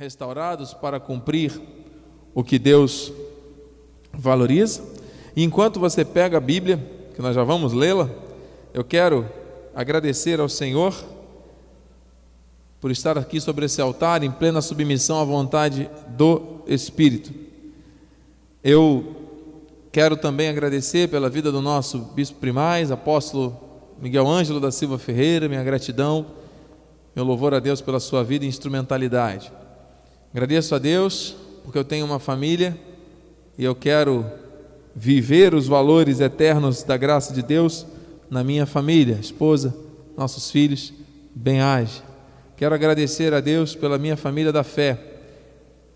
restaurados para cumprir o que Deus valoriza. E enquanto você pega a Bíblia, que nós já vamos lê-la, eu quero agradecer ao Senhor por estar aqui sobre esse altar em plena submissão à vontade do Espírito. Eu quero também agradecer pela vida do nosso bispo primaz, apóstolo Miguel Ângelo da Silva Ferreira, minha gratidão, meu louvor a Deus pela sua vida e instrumentalidade. Agradeço a Deus porque eu tenho uma família e eu quero viver os valores eternos da graça de Deus na minha família, esposa, nossos filhos, bem-age. Quero agradecer a Deus pela minha família da fé,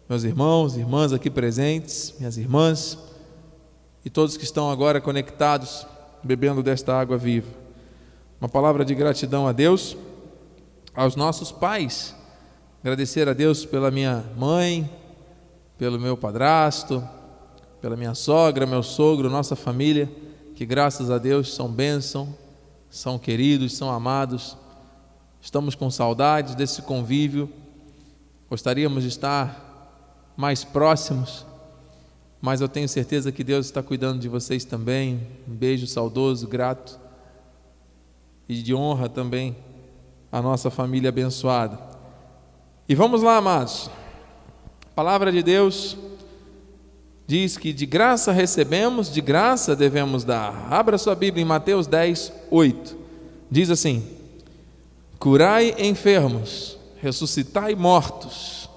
meus irmãos, irmãs aqui presentes, minhas irmãs e todos que estão agora conectados, bebendo desta água viva. Uma palavra de gratidão a Deus, aos nossos pais, agradecer a Deus pela minha mãe, pelo meu padrasto, pela minha sogra, meu sogro, nossa família, que graças a Deus são bênção, são queridos, são amados. Estamos com saudades desse convívio. Gostaríamos de estar mais próximos, mas eu tenho certeza que Deus está cuidando de vocês também. Um beijo saudoso, grato e de honra também à nossa família abençoada. E vamos lá, amados. A palavra de Deus diz que de graça recebemos, de graça devemos dar. Abra sua Bíblia em Mateus 10, 8. Diz assim: Curai enfermos, ressuscitai mortos,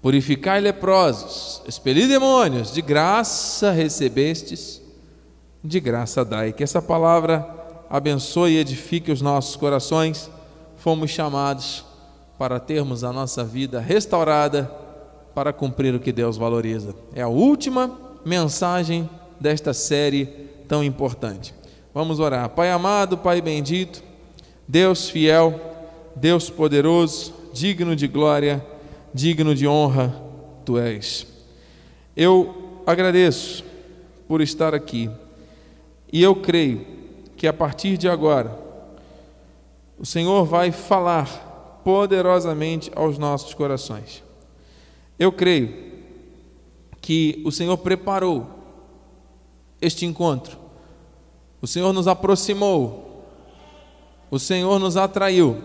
purificai leprosos, expeli demônios, de graça recebestes, de graça dai. Que essa palavra abençoe e edifique os nossos corações. Fomos chamados para termos a nossa vida restaurada para cumprir o que Deus valoriza. É a última mensagem desta série tão importante. Vamos orar. Pai amado, Pai bendito, Deus fiel, Deus poderoso, digno de glória, digno de honra, tu és. Eu agradeço por estar aqui e eu creio que a partir de agora o Senhor vai falar poderosamente aos nossos corações. Eu creio que o Senhor preparou este encontro, o Senhor nos aproximou, o Senhor nos atraiu,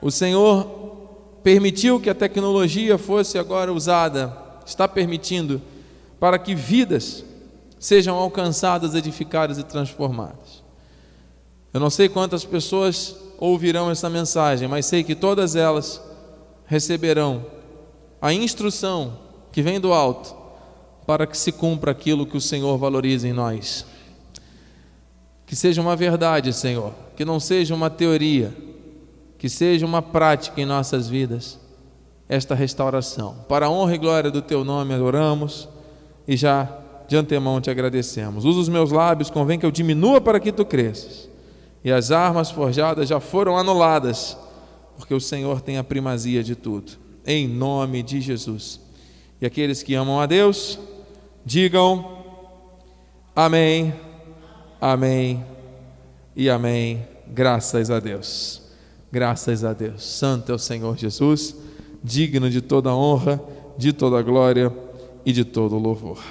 o Senhor permitiu que a tecnologia fosse agora usada, está permitindo, para que vidas sejam alcançadas, edificadas e transformadas. Eu não sei quantas pessoas ouvirão essa mensagem, mas sei que todas elas receberão a instrução que vem do alto para que se cumpra aquilo que o Senhor valoriza em nós. Que seja uma verdade, Senhor, que não seja uma teoria, que seja uma prática em nossas vidas, esta restauração. Para a honra e glória do Teu nome, adoramos e já de antemão te agradecemos. Usa os meus lábios, convém que eu diminua para que Tu cresças. E as armas forjadas já foram anuladas, porque o Senhor tem a primazia de tudo em nome de Jesus. E aqueles que amam a Deus, digam amém, amém e amém. Graças a Deus. Graças a Deus. Santo é o Senhor Jesus, digno de toda honra, de toda glória e de todo louvor.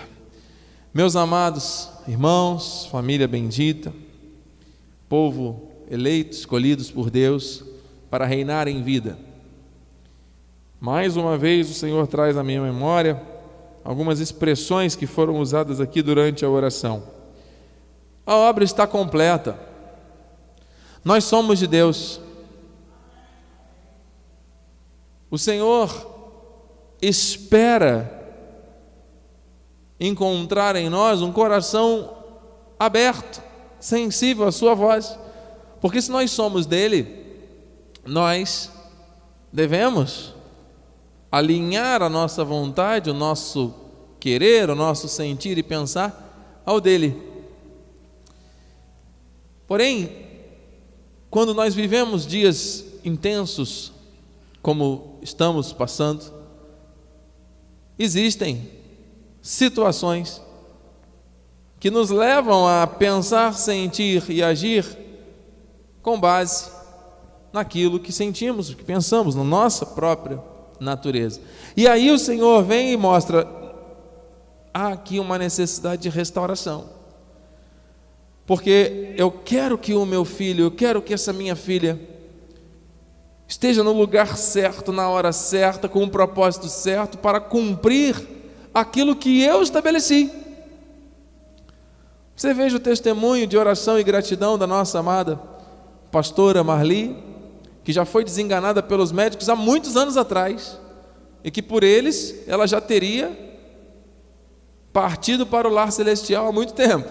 Meus amados irmãos, família bendita, povo eleito, escolhidos por Deus para reinar em vida. Mais uma vez, o Senhor traz à minha memória algumas expressões que foram usadas aqui durante a oração. A obra está completa. Nós somos de Deus. O Senhor espera encontrar em nós um coração aberto, sensível à Sua voz. Porque se nós somos dele, nós devemos alinhar a nossa vontade, o nosso querer, o nosso sentir e pensar ao dele. Porém, quando nós vivemos dias intensos, como estamos passando, existem situações que nos levam a pensar, sentir e agir com base naquilo que sentimos, que pensamos, na nossa própria natureza. E aí o Senhor vem e mostra: há aqui uma necessidade de restauração. Porque eu quero que o meu filho, eu quero que essa minha filha esteja no lugar certo, na hora certa, com o propósito certo, para cumprir aquilo que eu estabeleci. Você veja o testemunho de oração e gratidão da nossa amada pastora Marli, que já foi desenganada pelos médicos há muitos anos atrás, e que por eles ela já teria partido para o lar celestial há muito tempo.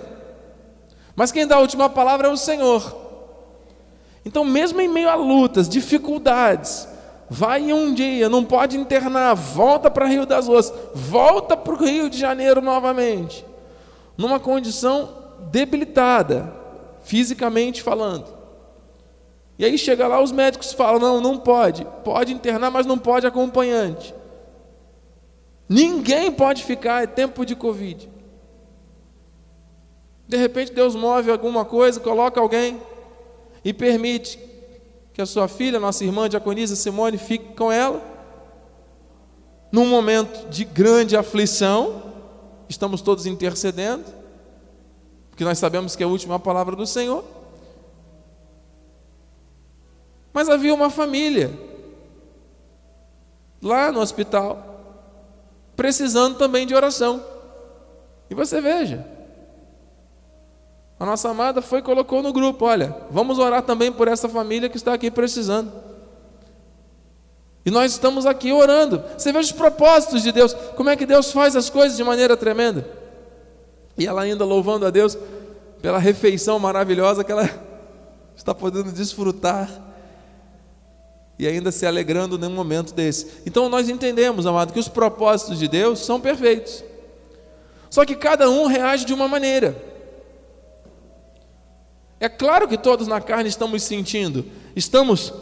Mas quem dá a última palavra é o Senhor. Então, mesmo em meio a lutas, dificuldades, vai um dia, não pode internar, volta para Rio das Ostras, volta para o Rio de Janeiro novamente numa condição debilitada, fisicamente falando. E aí chega lá, os médicos falam: não, não pode, pode internar, mas não pode acompanhante. Ninguém pode ficar, é tempo de Covid. De repente Deus move alguma coisa, coloca alguém e permite que a sua filha, nossa irmã Diaconisa Simone, fique com ela. Num momento de grande aflição, estamos todos intercedendo, porque nós sabemos que é a última palavra do Senhor. Mas havia uma família lá no hospital, precisando também de oração. E você veja, a nossa amada foi e colocou no grupo: olha, vamos orar também por essa família que está aqui precisando. E nós estamos aqui orando. Você veja os propósitos de Deus, como é que Deus faz as coisas de maneira tremenda. E ela ainda louvando a Deus pela refeição maravilhosa que ela está podendo desfrutar e ainda se alegrando num momento desse. Então nós entendemos, amado, que os propósitos de Deus são perfeitos. Só que cada um reage de uma maneira. É claro que todos na carne estamos sentindo, estamos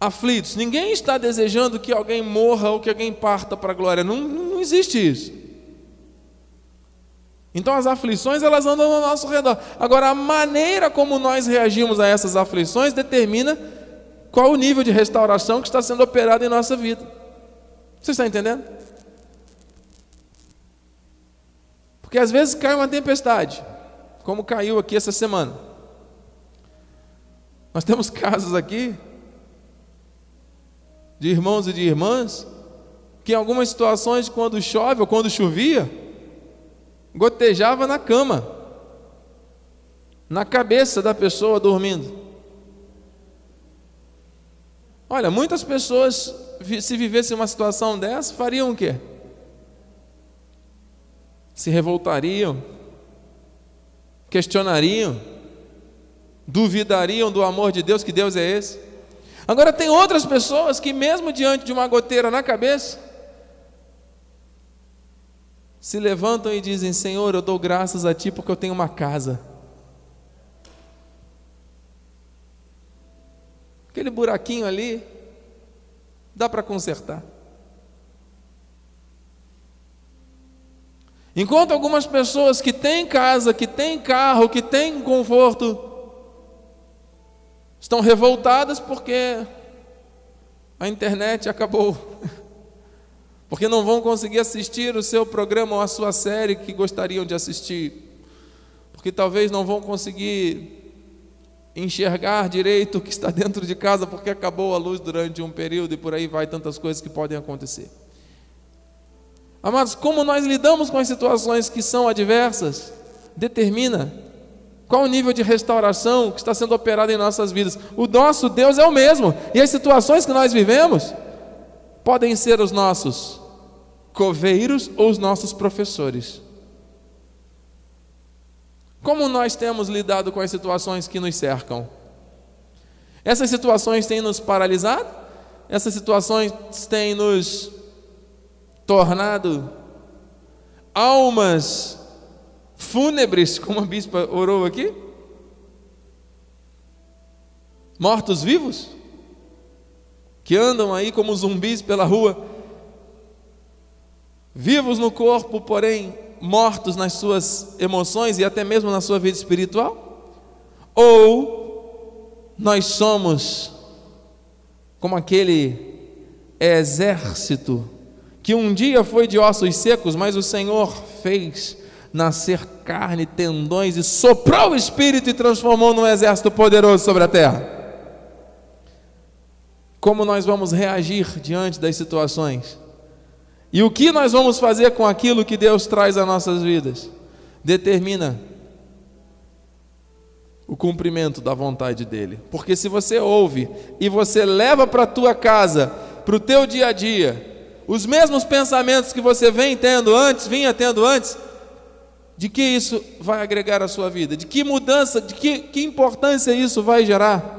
aflitos. Ninguém está desejando que alguém morra ou que alguém parta para a glória. Não, não existe isso. Então as aflições elas andam ao nosso redor. Agora a maneira como nós reagimos a essas aflições determina qual o nível de restauração que está sendo operado em nossa vida. Você está entendendo? Porque às vezes cai uma tempestade, como caiu aqui essa semana. Nós temos casos aqui de irmãos e de irmãs, que em algumas situações, quando chove ou quando chovia, gotejava na cama, na cabeça da pessoa dormindo. Olha, muitas pessoas, se vivessem uma situação dessa, fariam o quê? Se revoltariam, questionariam, duvidariam do amor de Deus, que Deus é esse. Agora, tem outras pessoas que, mesmo diante de uma goteira na cabeça, se levantam e dizem: Senhor, eu dou graças a Ti porque eu tenho uma casa. Aquele buraquinho ali, dá para consertar. Enquanto algumas pessoas que têm casa, que têm carro, que têm conforto, estão revoltadas porque a internet acabou. Porque não vão conseguir assistir o seu programa ou a sua série que gostariam de assistir. Porque talvez não vão conseguir enxergar direito o que está dentro de casa porque acabou a luz durante um período e por aí vai tantas coisas que podem acontecer. Amados, como nós lidamos com as situações que são adversas, determina qual o nível de restauração que está sendo operado em nossas vidas? O nosso Deus é o mesmo, e as situações que nós vivemos podem ser os nossos coveiros ou os nossos professores. Como nós temos lidado com as situações que nos cercam? Essas situações têm nos paralisado? Essas situações têm nos tornado almas fúnebres, como a bispa orou aqui? Mortos-vivos? Que andam aí como zumbis pela rua, vivos no corpo, porém mortos nas suas emoções e até mesmo na sua vida espiritual? Ou nós somos como aquele exército que um dia foi de ossos secos, mas o Senhor fez nascer carne, tendões e soprou o espírito e transformou num exército poderoso sobre a terra. Como nós vamos reagir diante das situações? E o que nós vamos fazer com aquilo que Deus traz às nossas vidas? Determina o cumprimento da vontade dele. Porque se você ouve e você leva para a tua casa, para o teu dia a dia, os mesmos pensamentos que você vem tendo antes, vinha tendo antes, de que isso vai agregar à sua vida? De que mudança, de que, que importância isso vai gerar?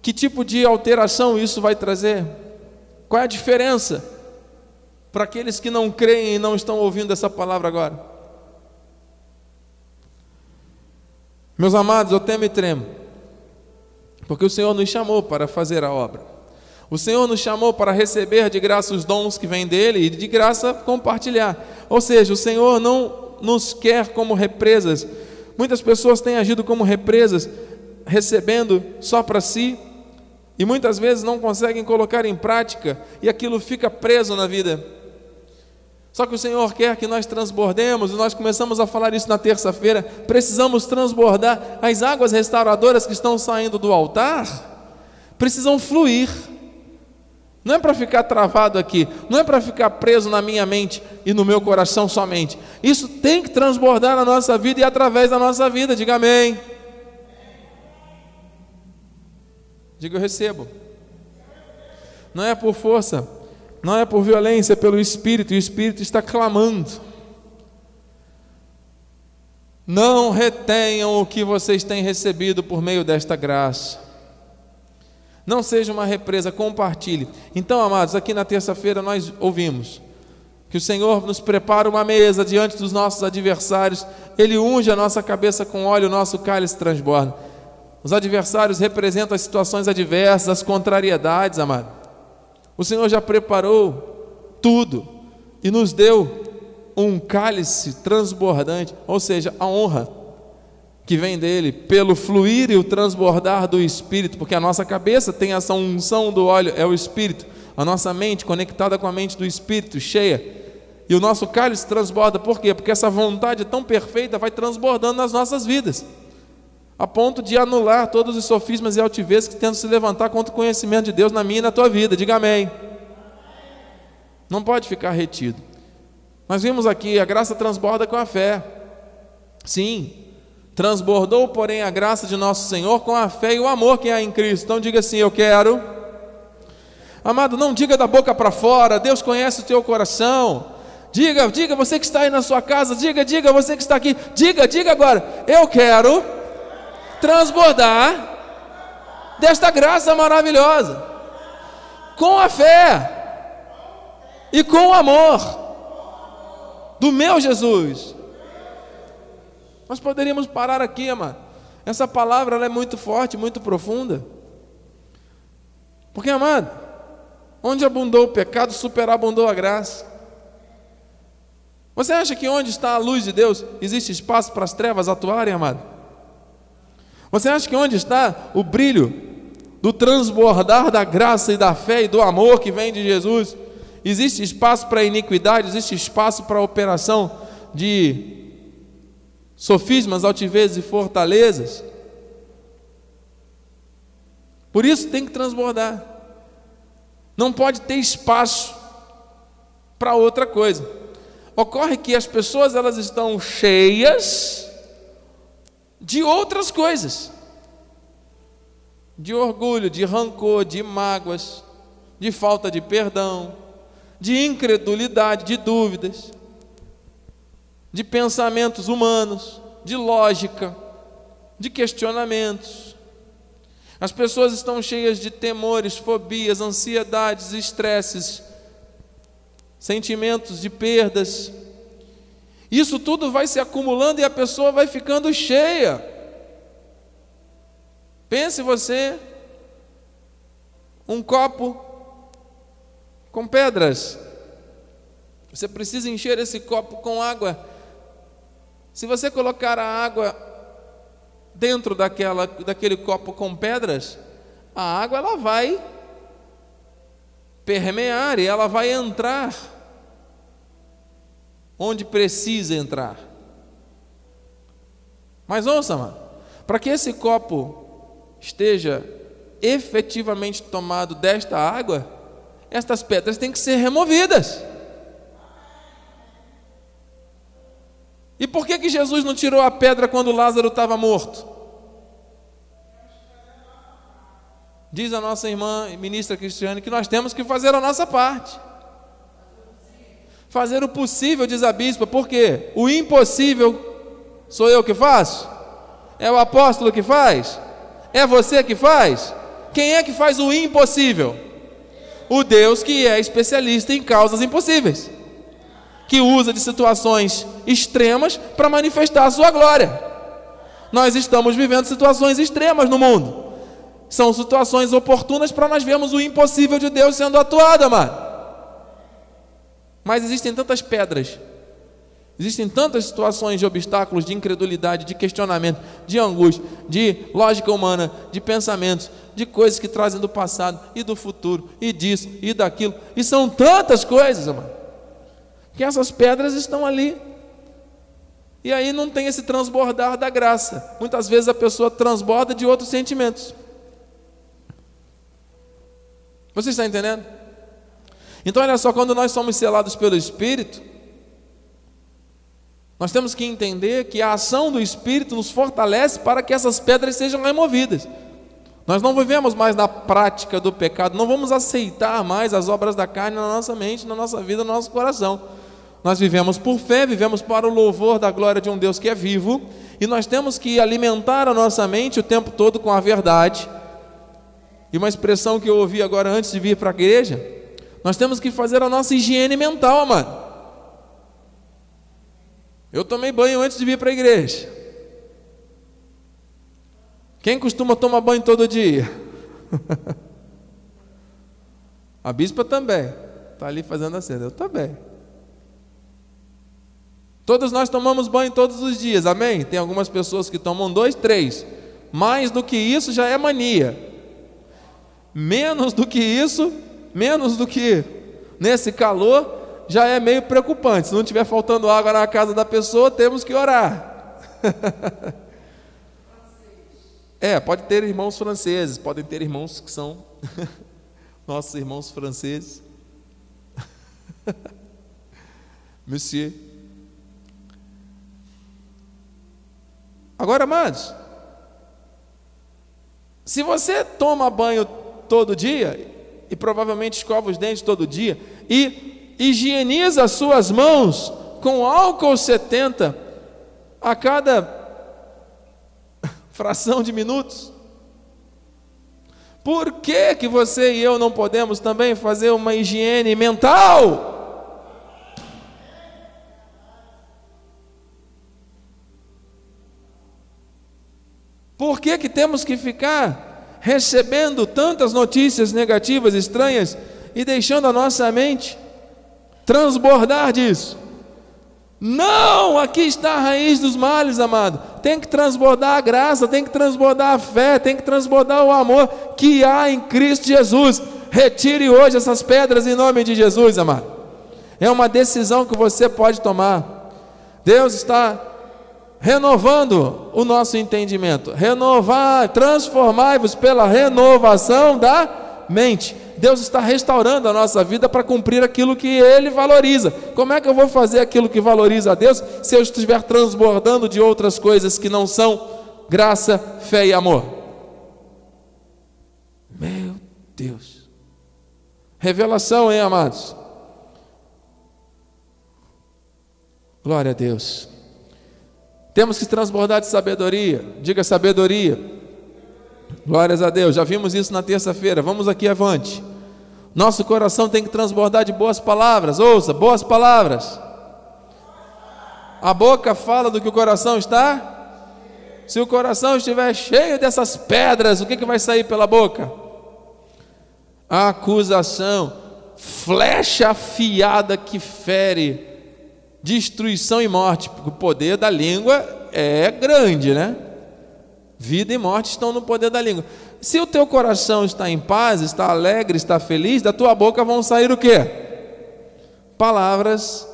Que tipo de alteração isso vai trazer? Qual é a diferença para aqueles que não creem e não estão ouvindo essa palavra agora? Meus amados, eu temo e tremo, porque o Senhor nos chamou para fazer a obra. O Senhor nos chamou para receber de graça os dons que vêm dele e de graça compartilhar. Ou seja, o Senhor não nos quer como represas. Muitas pessoas têm agido como represas, recebendo só para si, e muitas vezes não conseguem colocar em prática, e aquilo fica preso na vida. Só que o Senhor quer que nós transbordemos, e nós começamos a falar isso na terça-feira. Precisamos transbordar. As águas restauradoras que estão saindo do altar precisam fluir. Não é para ficar travado aqui, não é para ficar preso na minha mente e no meu coração somente. Isso tem que transbordar na nossa vida e através da nossa vida. Diga amém. Diga eu recebo. Não é por força, não é por violência, é pelo Espírito, e o Espírito está clamando. Não retenham o que vocês têm recebido por meio desta graça. Não seja uma represa, compartilhe. Então, amados, aqui na terça-feira nós ouvimos que o Senhor nos prepara uma mesa diante dos nossos adversários, Ele unge a nossa cabeça com óleo, o nosso cálice transborda. Os adversários representam as situações adversas, as contrariedades, amado. O Senhor já preparou tudo e nos deu um cálice transbordante, ou seja, a honra que vem dele, pelo fluir e o transbordar do Espírito, porque a nossa cabeça tem essa unção do óleo, é o Espírito, a nossa mente conectada com a mente do Espírito, cheia, e o nosso cálice transborda, por quê? Porque essa vontade tão perfeita vai transbordando nas nossas vidas, a ponto de anular todos os sofismas e altivez que tentam se levantar contra o conhecimento de Deus na minha e na tua vida, diga amém. Não pode ficar retido. Nós vimos aqui, a graça transborda com a fé. Sim, Transbordou, porém, a graça de nosso Senhor com a fé e o amor que há em Cristo. Então diga assim: Eu quero. Amado, não diga da boca para fora, Deus conhece o teu coração. Diga, diga você que está aí na sua casa, diga, diga você que está aqui, diga, diga agora, eu quero transbordar desta graça maravilhosa, com a fé e com o amor do meu Jesus. Nós poderíamos parar aqui, amado. Essa palavra é muito forte, muito profunda. Porque, amado, onde abundou o pecado, superabundou a graça. Você acha que onde está a luz de Deus existe espaço para as trevas atuarem, amado? Você acha que onde está o brilho do transbordar da graça e da fé e do amor que vem de Jesus, existe espaço para a iniquidade, existe espaço para a operação de sofismas, altivezes e fortalezas. Por isso tem que transbordar. Não pode ter espaço para outra coisa. Ocorre que as pessoas elas estão cheias de outras coisas. De orgulho, de rancor, de mágoas, de falta de perdão, de incredulidade, de dúvidas de pensamentos humanos, de lógica, de questionamentos. As pessoas estão cheias de temores, fobias, ansiedades, estresses, sentimentos de perdas. Isso tudo vai se acumulando e a pessoa vai ficando cheia. Pense você, um copo com pedras. Você precisa encher esse copo com água se você colocar a água dentro daquela, daquele copo com pedras, a água ela vai permear e ela vai entrar onde precisa entrar. Mas ouça, mano, para que esse copo esteja efetivamente tomado desta água, estas pedras têm que ser removidas. E por que, que Jesus não tirou a pedra quando Lázaro estava morto? Diz a nossa irmã ministra Cristiane que nós temos que fazer a nossa parte. Fazer o possível, diz a bispa, porque o impossível sou eu que faço? É o apóstolo que faz? É você que faz? Quem é que faz o impossível? O Deus que é especialista em causas impossíveis, que usa de situações extremas para manifestar a sua glória. Nós estamos vivendo situações extremas no mundo. São situações oportunas para nós vermos o impossível de Deus sendo atuado, amado. Mas existem tantas pedras, existem tantas situações de obstáculos, de incredulidade, de questionamento, de angústia, de lógica humana, de pensamentos, de coisas que trazem do passado e do futuro, e disso e daquilo, e são tantas coisas, amado, que essas pedras estão ali. E aí não tem esse transbordar da graça. Muitas vezes a pessoa transborda de outros sentimentos. Você está entendendo? Então, olha só, quando nós somos selados pelo Espírito, nós temos que entender que a ação do Espírito nos fortalece para que essas pedras sejam removidas. Nós não vivemos mais na prática do pecado, não vamos aceitar mais as obras da carne na nossa mente, na nossa vida, no nosso coração. Nós vivemos por fé, vivemos para o louvor da glória de um Deus que é vivo, e nós temos que alimentar a nossa mente o tempo todo com a verdade. E uma expressão que eu ouvi agora antes de vir para a igreja, nós temos que fazer a nossa higiene mental, mano. Eu tomei banho antes de vir para a igreja. Quem costuma tomar banho todo dia? a bispa também. Está ali fazendo a cena. Eu também. Todos nós tomamos banho todos os dias, amém? Tem algumas pessoas que tomam dois, três. Mais do que isso já é mania. Menos do que isso, menos do que nesse calor, já é meio preocupante. Se não estiver faltando água na casa da pessoa, temos que orar. é, pode ter irmãos franceses, podem ter irmãos que são nossos irmãos franceses. Monsieur. Agora, amados, se você toma banho todo dia, e provavelmente escova os dentes todo dia, e higieniza as suas mãos com álcool 70 a cada fração de minutos. Por que, que você e eu não podemos também fazer uma higiene mental? Por que, que temos que ficar recebendo tantas notícias negativas, estranhas, e deixando a nossa mente transbordar disso. Não, aqui está a raiz dos males, amado. Tem que transbordar a graça, tem que transbordar a fé, tem que transbordar o amor que há em Cristo Jesus. Retire hoje essas pedras em nome de Jesus, amado. É uma decisão que você pode tomar. Deus está renovando o nosso entendimento. Renovar, transformai-vos pela renovação da mente. Deus está restaurando a nossa vida para cumprir aquilo que Ele valoriza. Como é que eu vou fazer aquilo que valoriza a Deus se eu estiver transbordando de outras coisas que não são graça, fé e amor? Meu Deus. Revelação, hein, amados? Glória a Deus. Temos que transbordar de sabedoria. Diga sabedoria. Glórias a Deus. Já vimos isso na terça-feira. Vamos aqui avante. Nosso coração tem que transbordar de boas palavras. Ouça, boas palavras. A boca fala do que o coração está. Se o coração estiver cheio dessas pedras, o que, que vai sair pela boca? A acusação, flecha afiada que fere destruição e morte, porque o poder da língua é grande, né? Vida e morte estão no poder da língua. se o teu coração está em paz, está alegre, está feliz, da tua boca vão sair o quê? Palavras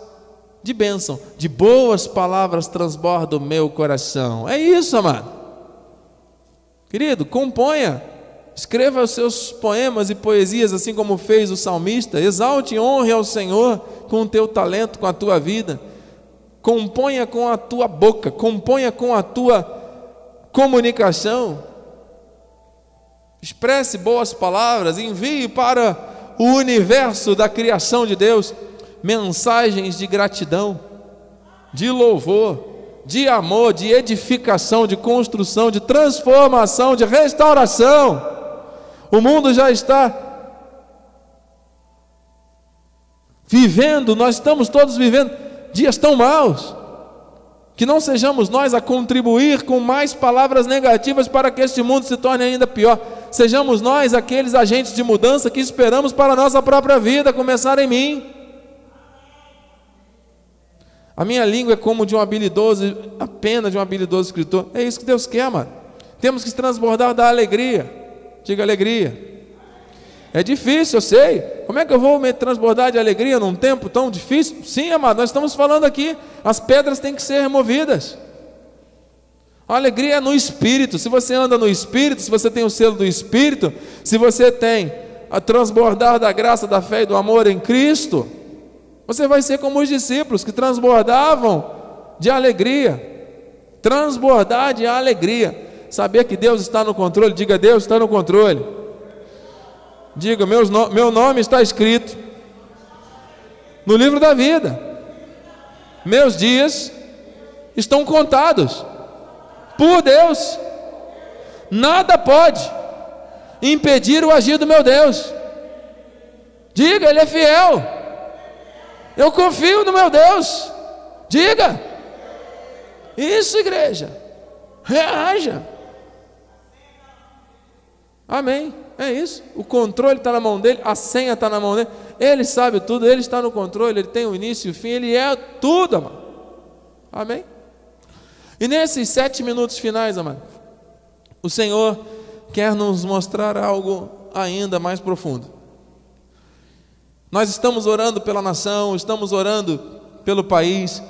de bênção, de boas palavras transborda o meu coração. É isso, amado. Querido, componha, escreva os seus poemas e poesias, assim como fez o salmista. Exalte e honre ao Senhor com o teu talento, com a tua vida. Componha com a tua boca, componha com a tua comunicação. Expresse boas palavras, envie para o universo da criação de Deus mensagens de gratidão, de louvor, de amor, de edificação, de construção, de transformação, de restauração. O mundo já está vivendo, nós estamos todos vivendo dias tão maus, que não sejamos nós a contribuir com mais palavras negativas para que este mundo se torne ainda pior. Sejamos nós aqueles agentes de mudança que esperamos para a nossa própria vida começar em mim. A minha língua é como de um habilidoso, a pena de um habilidoso escritor. É isso que Deus quer, mano. Temos que transbordar da alegria. Diga alegria. É difícil, eu sei. Como é que eu vou me transbordar de alegria num tempo tão difícil? Sim, amado, nós estamos falando aqui. As pedras têm que ser removidas. A alegria é no espírito. Se você anda no espírito, se você tem o selo do espírito, se você tem a transbordar da graça, da fé e do amor em Cristo, você vai ser como os discípulos que transbordavam de alegria. Transbordar de alegria. Saber que Deus está no controle. Diga, Deus está no controle. Diga, meus meu nome está escrito no livro da vida. Meus dias estão contados por Deus. Nada pode impedir o agir do meu Deus. Diga, Ele é fiel. Eu confio no meu Deus. Diga. Isso, igreja. Reaja. Amém. É isso. O controle está na mão dele, a senha está na mão dele. Ele sabe tudo, ele está no controle, ele tem o início e o fim, ele é tudo, amado. Amém? E nesses sete minutos finais, amado, o Senhor quer nos mostrar algo ainda mais profundo. Nós estamos orando pela nação, estamos orando pelo país,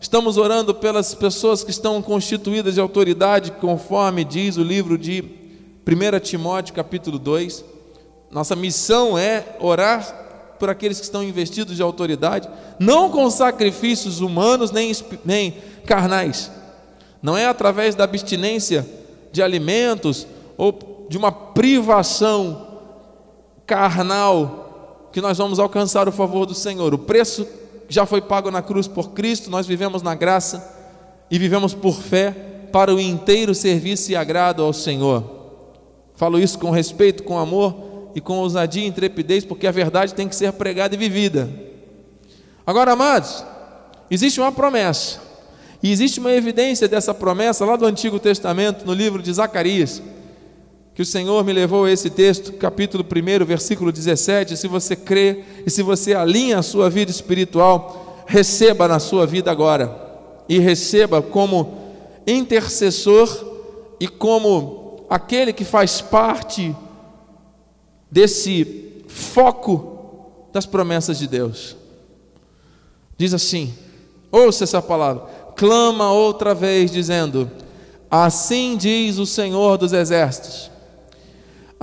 estamos orando pelas pessoas que estão constituídas de autoridade, conforme diz o livro de 1 Timóteo, capítulo 2. Nossa missão é orar por aqueles que estão investidos de autoridade, não com sacrifícios humanos nem, nem carnais, não é através da abstinência de alimentos ou de uma privação carnal que nós vamos alcançar o favor do Senhor. O preço já foi pago na cruz por Cristo, nós vivemos na graça e vivemos por fé para o inteiro serviço e agrado ao Senhor. Falo isso com respeito, com amor e com ousadia e intrepidez, porque a verdade tem que ser pregada e vivida. Agora, amados, existe uma promessa, e existe uma evidência dessa promessa lá do Antigo Testamento, no livro de Zacarias que o Senhor me levou a esse texto, capítulo 1, versículo 17. Se você crê e se você alinha a sua vida espiritual, receba na sua vida agora e receba como intercessor e como aquele que faz parte desse foco das promessas de Deus. Diz assim: ouça essa palavra, clama outra vez, dizendo: Assim diz o Senhor dos Exércitos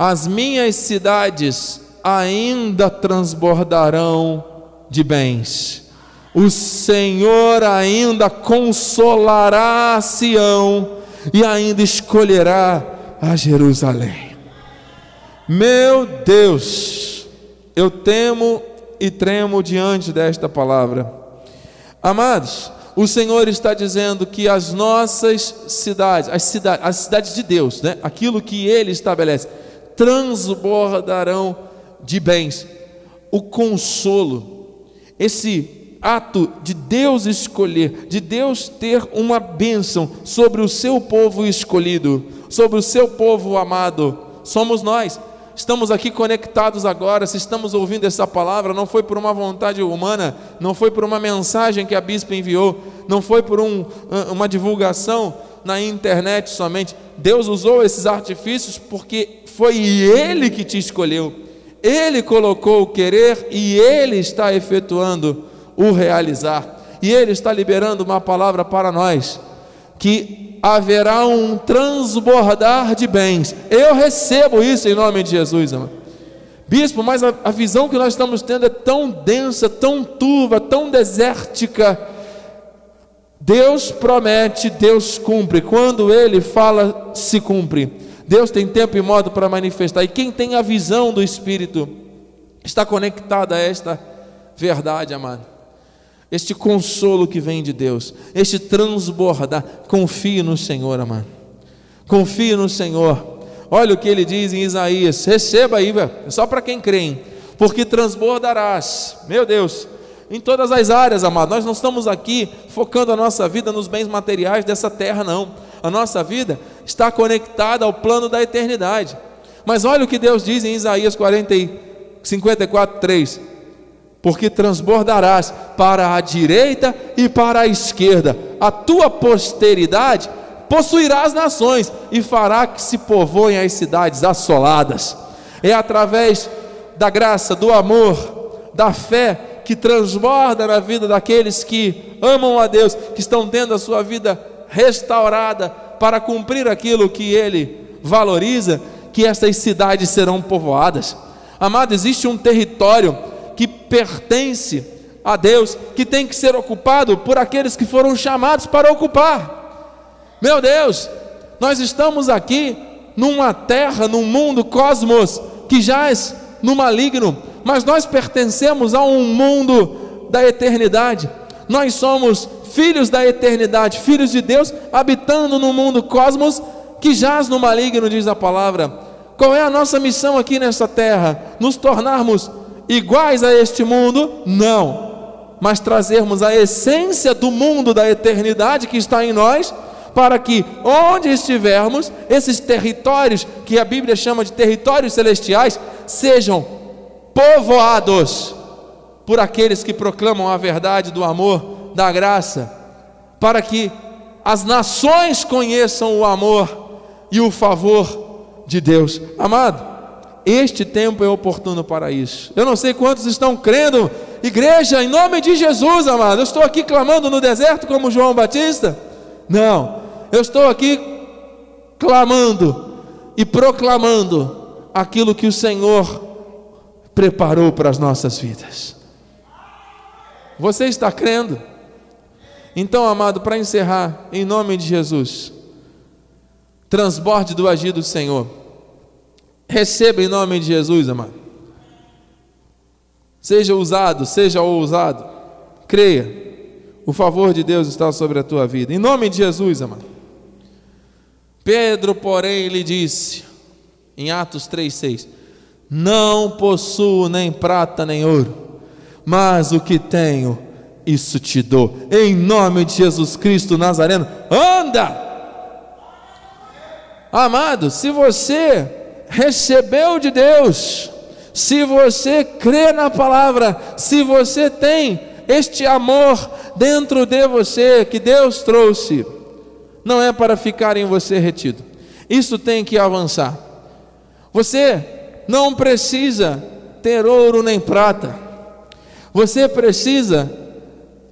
as minhas cidades ainda transbordarão de bens. O Senhor ainda consolará Sião e ainda escolherá a Jerusalém. Meu Deus, eu temo e tremo diante desta palavra. Amados, o Senhor está dizendo que as nossas cidades, as cidades, as cidades de Deus, né? aquilo que Ele estabelece, transbordarão de bens. O consolo, esse ato de Deus escolher, de Deus ter uma bênção sobre o seu povo escolhido, sobre o seu povo amado, somos nós. Estamos aqui conectados agora, se estamos ouvindo essa palavra, não foi por uma vontade humana, não foi por uma mensagem que a bispa enviou, não foi por um, uma divulgação na internet somente. Deus usou esses artifícios porque Foi Ele que te escolheu, Ele colocou o querer e Ele está efetuando o realizar. E Ele está liberando uma palavra para nós, que haverá um transbordar de bens. Eu recebo isso em nome de Jesus, amado. Bispo, mas a, a visão que nós estamos tendo é tão densa, tão turva, tão desértica. Deus promete, Deus cumpre. Quando Ele fala, se cumpre. Deus tem tempo e modo para manifestar. E quem tem a visão do Espírito está conectado a esta verdade, amado. Este consolo que vem de Deus, este transbordar. Confie no Senhor, amado. Confie no Senhor. Olha o que ele diz em Isaías: receba aí, velho, é só para quem crê, hein? porque transbordarás, meu Deus, em todas as áreas, amado. Nós não estamos aqui focando a nossa vida nos bens materiais dessa terra, não. A nossa vida está conectada ao plano da eternidade. Mas olha o que Deus diz em Isaías 40, 54, 3: Porque transbordarás para a direita e para a esquerda, a tua posteridade possuirá as nações e fará que se povoem as cidades assoladas. É através da graça, do amor, da fé que transborda na vida daqueles que amam a Deus, que estão tendo a sua vida restaurada para cumprir aquilo que Ele valoriza, que essas cidades serão povoadas. Amado, existe um território que pertence a Deus, que tem que ser ocupado por aqueles que foram chamados para ocupar. Meu Deus, nós estamos aqui numa terra, num mundo cosmos que jaz no maligno, mas nós pertencemos a um mundo da eternidade. Nós somos filhos da eternidade, filhos de Deus, habitando no mundo cosmos que jaz no maligno, diz a palavra. Qual é a nossa missão aqui nessa terra? Nos tornarmos iguais a este mundo? Não. Mas trazermos a essência do mundo da eternidade que está em nós para que onde estivermos, esses territórios que a Bíblia chama de territórios celestiais, sejam povoados por aqueles que proclamam a verdade do amor, da graça, para que as nações conheçam o amor e o favor de Deus. Amado, este tempo é oportuno para isso. Eu não sei quantos estão crendo, igreja, em nome de Jesus, amado. Eu estou aqui clamando no deserto como João Batista. Não, eu estou aqui clamando e proclamando aquilo que o Senhor preparou para as nossas vidas. Você está crendo? Então, amado, para encerrar, em nome de Jesus, transborde do agir do Senhor. Receba em nome de Jesus, amado. Seja usado, seja ousado. Creia. O favor de Deus está sobre a tua vida. Em nome de Jesus, amado. Pedro, porém, lhe disse, em Atos 3,6: Não possuo nem prata nem ouro, mas o que tenho, isso te dou. Em nome de Jesus Cristo Nazareno, anda! Amado, se você recebeu de Deus, se você crê na palavra, se você tem este amor dentro de você que Deus trouxe, não é para ficar em você retido. Isso tem que avançar. Você não precisa ter ouro nem prata. Você precisa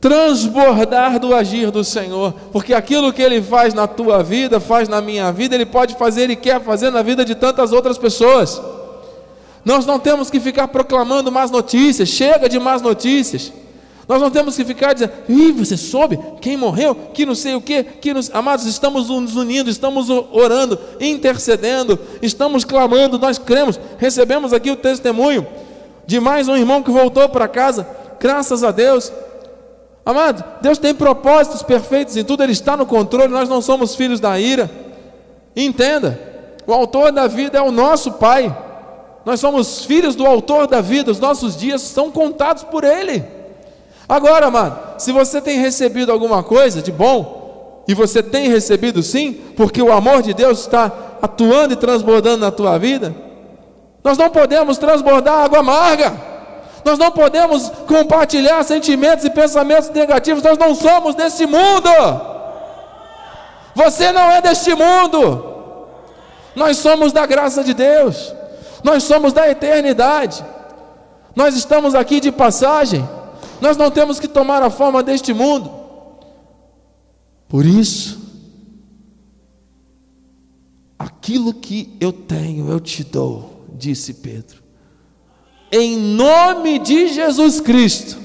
transbordar do agir do Senhor, porque aquilo que Ele faz na tua vida, faz na minha vida, Ele pode fazer e quer fazer na vida de tantas outras pessoas. Nós não temos que ficar proclamando más notícias, chega de más notícias. Nós não temos que ficar dizendo, Ih, você soube quem morreu, que não sei o que, que nos... amados, estamos nos unindo, estamos orando, intercedendo, estamos clamando, nós cremos, recebemos aqui o testemunho de mais um irmão que voltou para casa, graças a Deus. Amado, Deus tem propósitos perfeitos em tudo, Ele está no controle, nós não somos filhos da ira. Entenda, o autor da vida é o nosso Pai. Nós somos filhos do autor da vida, os nossos dias são contados por Ele. Agora, amado, se você tem recebido alguma coisa de bom, e você tem recebido sim, porque o amor de Deus está atuando e transbordando na tua vida, nós não podemos transbordar água amarga, nós não podemos compartilhar sentimentos e pensamentos negativos, nós não somos deste mundo, você não é deste mundo, Nós somos da graça de Deus, nós somos da eternidade, nós estamos aqui de passagem, nós não temos que tomar a forma deste mundo. Por isso, aquilo que eu tenho eu te dou, disse Pedro, em nome de Jesus Cristo,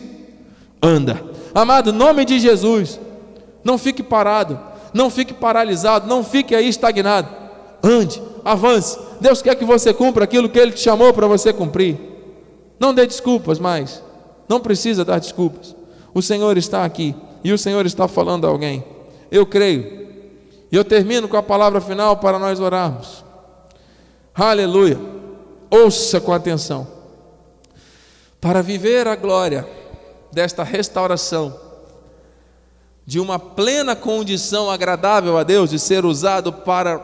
anda, amado, nome de Jesus, não fique parado, não fique paralisado, não fique aí estagnado, ande, avance, Deus quer que você cumpra aquilo que Ele te chamou para você cumprir, não dê desculpas mais, não precisa dar desculpas, o Senhor está aqui e o Senhor está falando a alguém. Eu creio. E eu termino com a palavra final para nós orarmos. Aleluia. Ouça com atenção. Para viver a glória desta restauração, de uma plena condição agradável a Deus, de ser usado para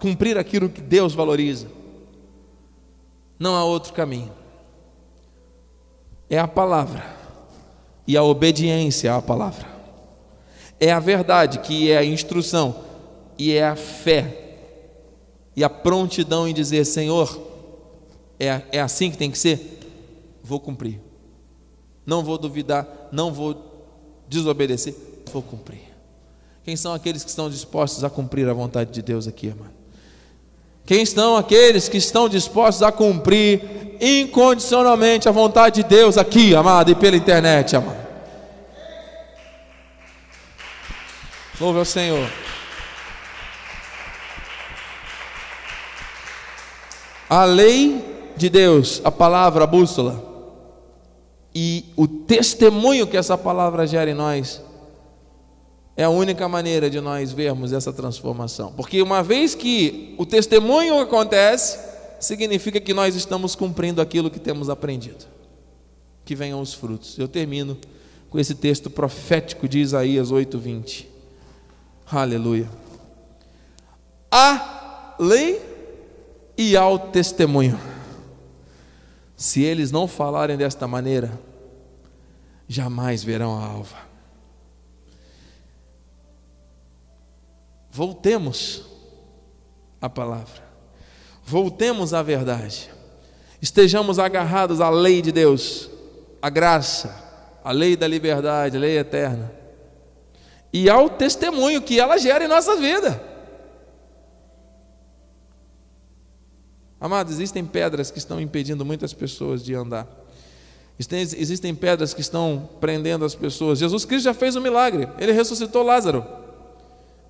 cumprir aquilo que Deus valoriza, não há outro caminho. É a palavra e a obediência à palavra é a verdade, que é a instrução, e é a fé, e a prontidão em dizer: Senhor, é, é assim que tem que ser? Vou cumprir. Não vou duvidar, não vou desobedecer, vou cumprir. Quem são aqueles que estão dispostos a cumprir a vontade de Deus aqui, irmão? Quem estão aqueles que estão dispostos a cumprir incondicionalmente a vontade de Deus aqui, amado, e pela internet, amado? Louve ao Senhor. A lei de Deus, a palavra, a bússola, e o testemunho que essa palavra gera em nós, é a única maneira de nós vermos essa transformação. Porque uma vez que o testemunho acontece, significa que nós estamos cumprindo aquilo que temos aprendido. Que venham os frutos. Eu termino com esse texto profético de Isaías 8:20. Aleluia. A lei e ao testemunho. Se eles não falarem desta maneira, jamais verão a alva. Voltemos à palavra, voltemos à verdade, estejamos agarrados à lei de Deus, à graça, à lei da liberdade, a lei eterna e ao testemunho que ela gera em nossa vida. Amados, existem pedras que estão impedindo muitas pessoas de andar. Existem pedras que estão prendendo as pessoas. Jesus Cristo já fez um milagre, ele ressuscitou Lázaro.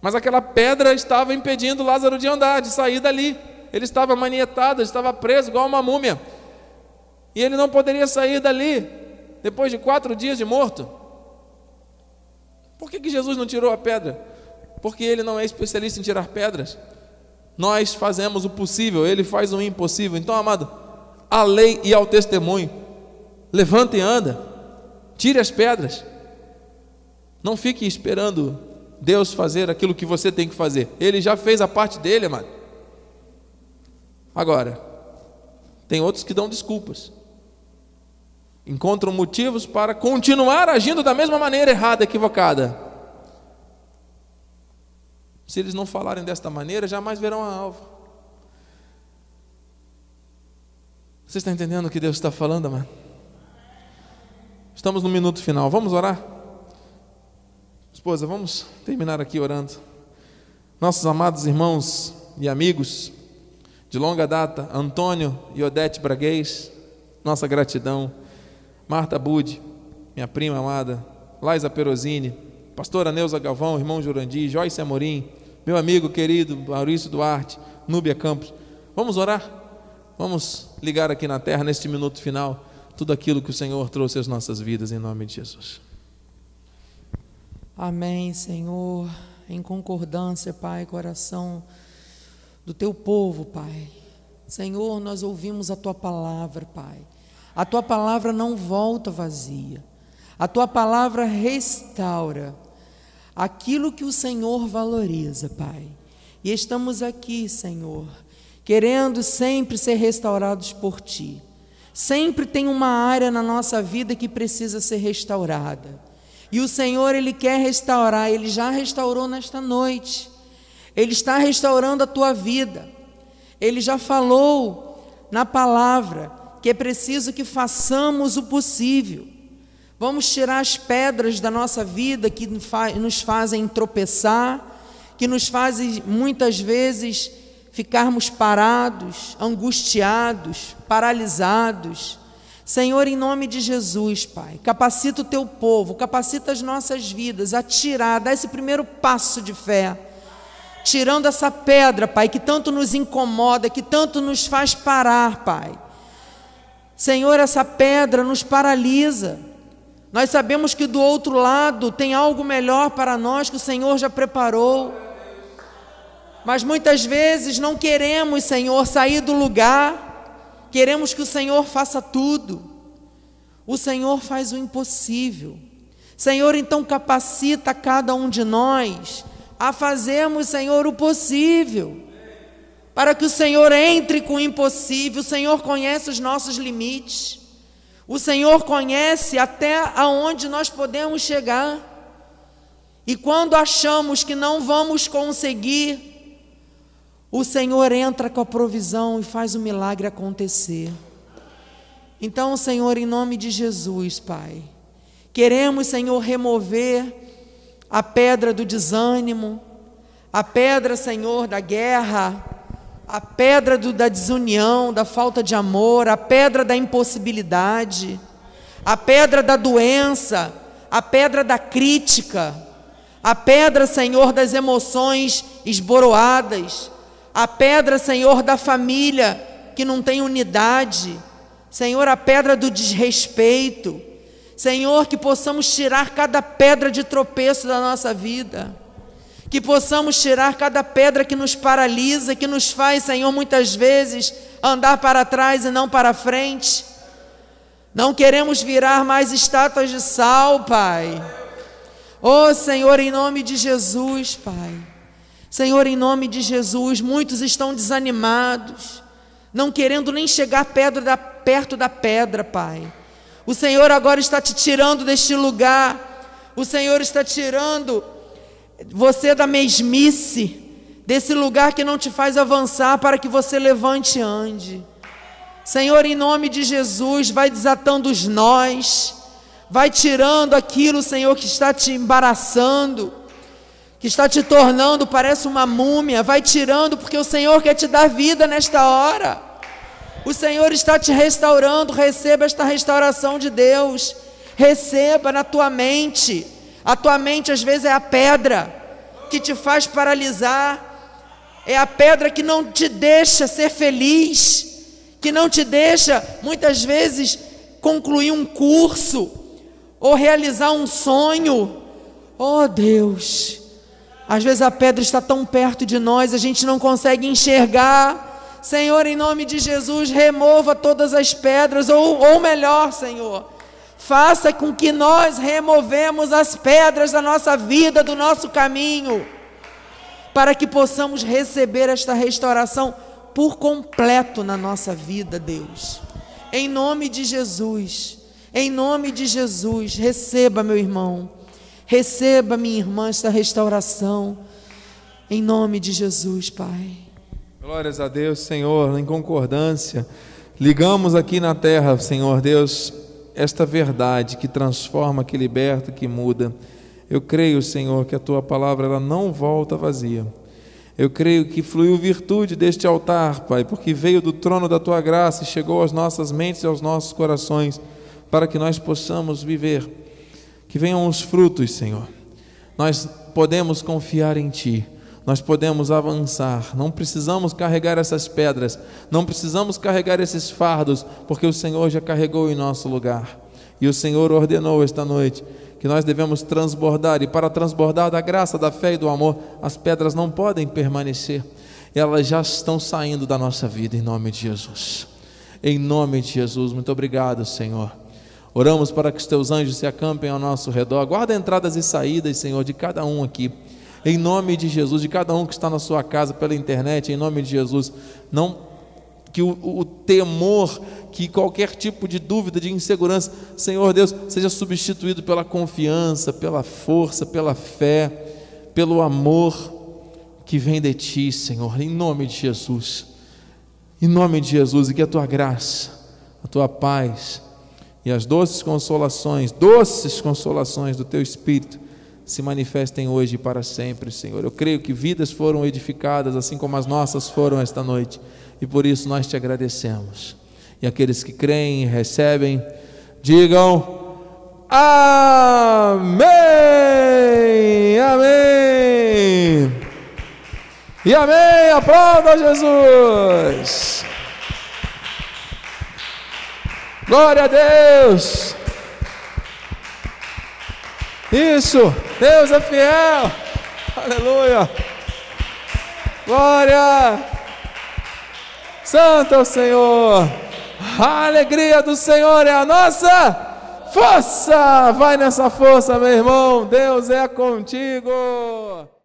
Mas aquela pedra estava impedindo Lázaro de andar, de sair dali. Ele estava manietado, estava preso igual uma múmia. E ele não poderia sair dali, depois de quatro dias de morto. Por que, que Jesus não tirou a pedra? Porque ele não é especialista em tirar pedras. Nós fazemos o possível, ele faz o impossível. Então, amado, a lei e ao testemunho. Levanta e anda. Tire as pedras. Não fique esperando Deus fazer aquilo que você tem que fazer. Ele já fez a parte dele, amado. Agora, tem outros que dão desculpas encontram motivos para continuar agindo da mesma maneira errada, equivocada. Se eles não falarem desta maneira, jamais verão a alvo. Você está entendendo o que Deus está falando, amado? Estamos no minuto final. Vamos orar? Esposa, vamos terminar aqui orando. Nossos amados irmãos e amigos de longa data, Antônio e Odete Braguês, nossa gratidão. Marta Budi, minha prima amada, Laisa Perosini, pastora Neuza Galvão, irmão Jurandir, Joyce Amorim, meu amigo querido Maurício Duarte, Núbia Campos. Vamos orar? Vamos ligar aqui na terra, neste minuto final, tudo aquilo que o Senhor trouxe às nossas vidas, em nome de Jesus. Amém, Senhor, em concordância, Pai, coração do teu povo, Pai. Senhor, nós ouvimos a tua palavra, Pai. A tua palavra não volta vazia. A tua palavra restaura aquilo que o Senhor valoriza, Pai. E estamos aqui, Senhor, querendo sempre ser restaurados por ti. Sempre tem uma área na nossa vida que precisa ser restaurada. E o Senhor, Ele quer restaurar, Ele já restaurou nesta noite. Ele está restaurando a tua vida. Ele já falou na palavra que é preciso que façamos o possível. Vamos tirar as pedras da nossa vida que nos fazem tropeçar, que nos fazem muitas vezes ficarmos parados, angustiados, paralisados. Senhor, em nome de Jesus, Pai, capacita o teu povo, capacita as nossas vidas a tirar, dar esse primeiro passo de fé, tirando essa pedra, Pai, que tanto nos incomoda, que tanto nos faz parar, Pai. Senhor, essa pedra nos paralisa. Nós sabemos que do outro lado tem algo melhor para nós que o Senhor já preparou. Mas muitas vezes não queremos, Senhor, sair do lugar, queremos que o Senhor faça tudo. O Senhor faz o impossível. Senhor, então capacita cada um de nós a fazermos, Senhor, o possível, para que o Senhor entre com o impossível. O Senhor conhece os nossos limites. O Senhor conhece até aonde nós podemos chegar. E quando achamos que não vamos conseguir, o Senhor entra com a provisão e faz o milagre acontecer. Então, Senhor, em nome de Jesus, Pai, queremos, Senhor, remover a pedra do desânimo, a pedra, Senhor, da guerra, a pedra do, da desunião, da falta de amor, a pedra da impossibilidade, a pedra da doença, a pedra da crítica, a pedra, Senhor, das emoções esboroadas, a pedra, Senhor, da família que não tem unidade, Senhor, a pedra do desrespeito, Senhor, que possamos tirar cada pedra de tropeço da nossa vida que possamos tirar cada pedra que nos paralisa, que nos faz, Senhor, muitas vezes andar para trás e não para frente. Não queremos virar mais estátuas de sal, Pai. Oh, Senhor, em nome de Jesus, Pai. Senhor, em nome de Jesus, muitos estão desanimados, não querendo nem chegar da, perto da pedra, Pai. O Senhor agora está te tirando deste lugar, o Senhor está tirando você da mesmice, desse lugar que não te faz avançar, para que você levante e ande. Senhor, em nome de Jesus, vai desatando os nós, vai tirando aquilo, Senhor, que está te embaraçando, que está te tornando, parece uma múmia, vai tirando, porque o Senhor quer te dar vida nesta hora. O Senhor está te restaurando, receba esta restauração de Deus, receba na tua mente. A tua mente às vezes é a pedra que te faz paralisar, é a pedra que não te deixa ser feliz, que não te deixa muitas vezes concluir um curso ou realizar um sonho. Oh Deus, às vezes a pedra está tão perto de nós, a gente não consegue enxergar. Senhor, em nome de Jesus, remova todas as pedras, ou, ou melhor, Senhor, faça com que nós removemos as pedras da nossa vida, do nosso caminho, para que possamos receber esta restauração por completo na nossa vida, Deus. Em nome de Jesus, em nome de Jesus, receba, meu irmão, receba, minha irmã, esta restauração, em nome de Jesus, Pai. Glórias a Deus, Senhor, em concordância. Ligamos aqui na terra, Senhor Deus, esta verdade que transforma, que liberta, que muda. Eu creio, Senhor, que a tua palavra ela não volta vazia. Eu creio que fluiu virtude deste altar, Pai, porque veio do trono da tua graça e chegou às nossas mentes e aos nossos corações, para que nós possamos viver. Que venham os frutos, Senhor. Nós podemos confiar em Ti nós podemos avançar. Não precisamos carregar essas pedras, não precisamos carregar esses fardos, porque o Senhor já carregou em nosso lugar. E o Senhor ordenou esta noite que nós devemos transbordar, e para transbordar da graça, da fé e do amor, as pedras não podem permanecer, elas já estão saindo da nossa vida, em nome de Jesus. Em nome de Jesus, muito obrigado, Senhor. Oramos para que os teus anjos se acampem ao nosso redor, guarda entradas e saídas, Senhor, de cada um aqui em nome de Jesus, de cada um que está na sua casa pela internet, em nome de Jesus, não que o, o, temor, que qualquer tipo de dúvida, de insegurança, Senhor Deus, seja substituído pela confiança, pela força, pela fé, pelo amor que vem de Ti, Senhor, em nome de Jesus. Em nome de Jesus, e que a tua graça, a tua paz e as doces consolações, doces consolações do teu Espírito se manifestem hoje e para sempre, Senhor. Eu creio que vidas foram edificadas, assim como as nossas foram esta noite, e por isso nós te agradecemos. E aqueles que creem e recebem, digam Amém! Amém! E amém! Aplauda Jesus! Glória a Deus! Isso! Deus é fiel! Aleluia! Glória! Santo é o Senhor! A alegria do Senhor é a nossa força! Vai nessa força, meu irmão! Deus é contigo!